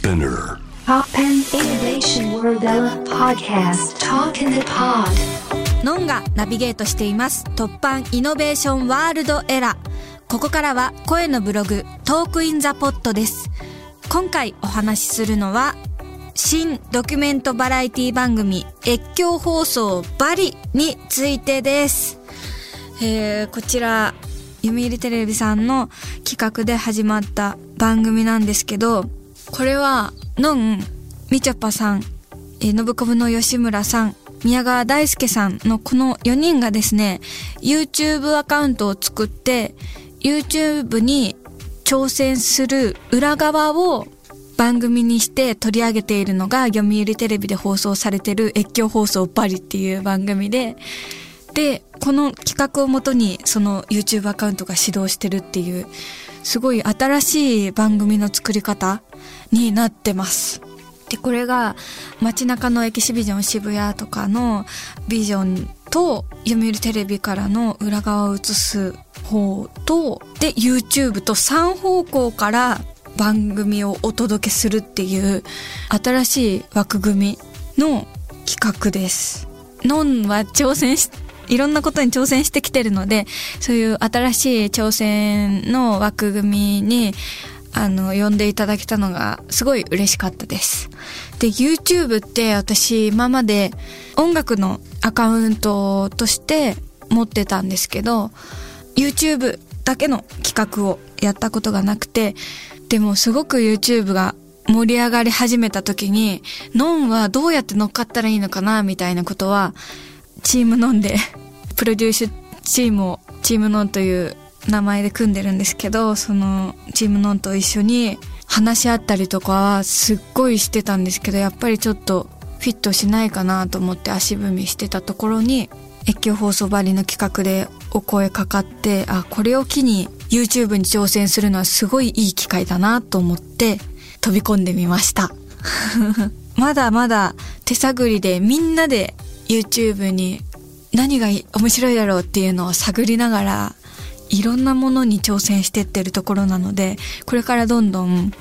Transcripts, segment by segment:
Spinear. Toppan Innovation World Podcast. Talk in the Pod. ノンがナビゲートしています。 Toppan Innovation World Era ここからは声のブログ Talk in the Pod です。今回お話しするのは新ドキュメントバラエティ番組越境放送バリについてです、えー、こちら読売テレビさんの企画で始まった番組なんですけどこれはノンみちょぱさんえー、信子の吉村さん、宮川大輔さんのこの4人がですね、YouTube アカウントを作って、YouTube に挑戦する裏側を番組にして取り上げているのが読売テレビで放送されている越境放送バリっていう番組で、で、この企画をもとにその YouTube アカウントが始動してるっていう、すごい新しい番組の作り方になってます。で、これが街中のエキシビジョン渋谷とかのビジョンと読売テレビからの裏側を映す方と、で、YouTube と3方向から番組をお届けするっていう新しい枠組みの企画です。ノンは挑戦し、いろんなことに挑戦してきてるので、そういう新しい挑戦の枠組みにあの、呼んでいただけたのがすごい嬉しかったです。で、YouTube って私今まで音楽のアカウントとして持ってたんですけど、YouTube だけの企画をやったことがなくて、でもすごく YouTube が盛り上がり始めた時に、ノンはどうやって乗っかったらいいのかなみたいなことは、チームノンで、プロデュースチームを、チームノンという名前で組んでるんですけど、そのチームノンと一緒に話し合ったりとかはすっごいしてたんですけど、やっぱりちょっとフィットしないかなと思って足踏みしてたところに、越境放送バリの企画でお声かかって、あ、これを機に YouTube に挑戦するのはすごいいい機会だなと思って飛び込んでみました。まだまだ手探りでみんなで YouTube に何が面白いだろうっていうのを探りながらいろんなものに挑戦してってるところなので、これからどんどん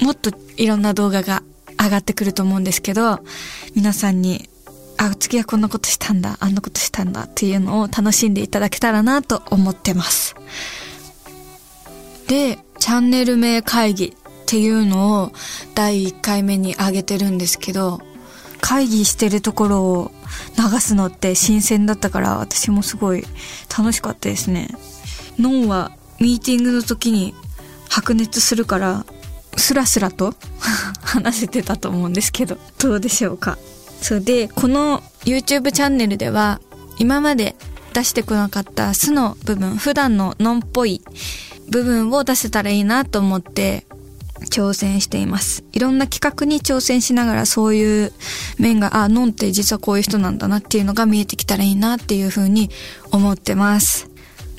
もっといろんな動画が上がってくると思うんですけど、皆さんに、あ、次はこんなことしたんだ、あんなことしたんだっていうのを楽しんでいただけたらなと思ってます。で、チャンネル名会議っていうのを第1回目に上げてるんですけど、会議してるところを流すのって新鮮だったから私もすごい楽しかったですね。ノンはミーティングの時に白熱するからスラスラと 話せてたと思うんですけどどうでしょうかそうでこの YouTube チャンネルでは今まで出してこなかった素の部分普段のノンっぽい部分を出せたらいいなと思って挑戦しています。いろんな企画に挑戦しながらそういう面が、あ、ノンって実はこういう人なんだなっていうのが見えてきたらいいなっていうふうに思ってます。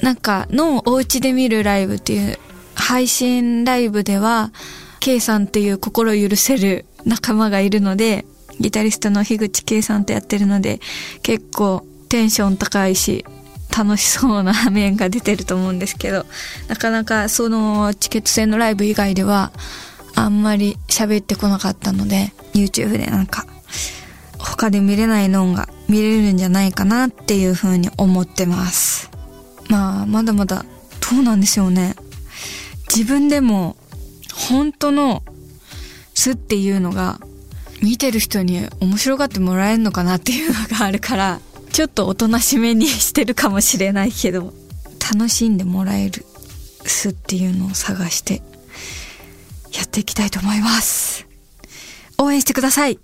なんか、ノンお家で見るライブっていう配信ライブでは、K さんっていう心許せる仲間がいるので、ギタリストの樋口 K さんとやってるので、結構テンション高いし、楽しそうな面が出てると思うんですけど、なかなかそのチケット制のライブ以外では、あんまり喋ってこなかったので、YouTube でなんか、他で見れないノンが見れるんじゃないかなっていう風に思ってます。まあ、まだまだ、どうなんでしょうね。自分でも、本当の素っていうのが、見てる人に面白がってもらえるのかなっていうのがあるから、ちょっとおとなしめにしてるかもしれないけど、楽しんでもらえる巣っていうのを探して、やっていきたいと思います。応援してください。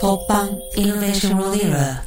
ポッパンイノベーションロリーラー、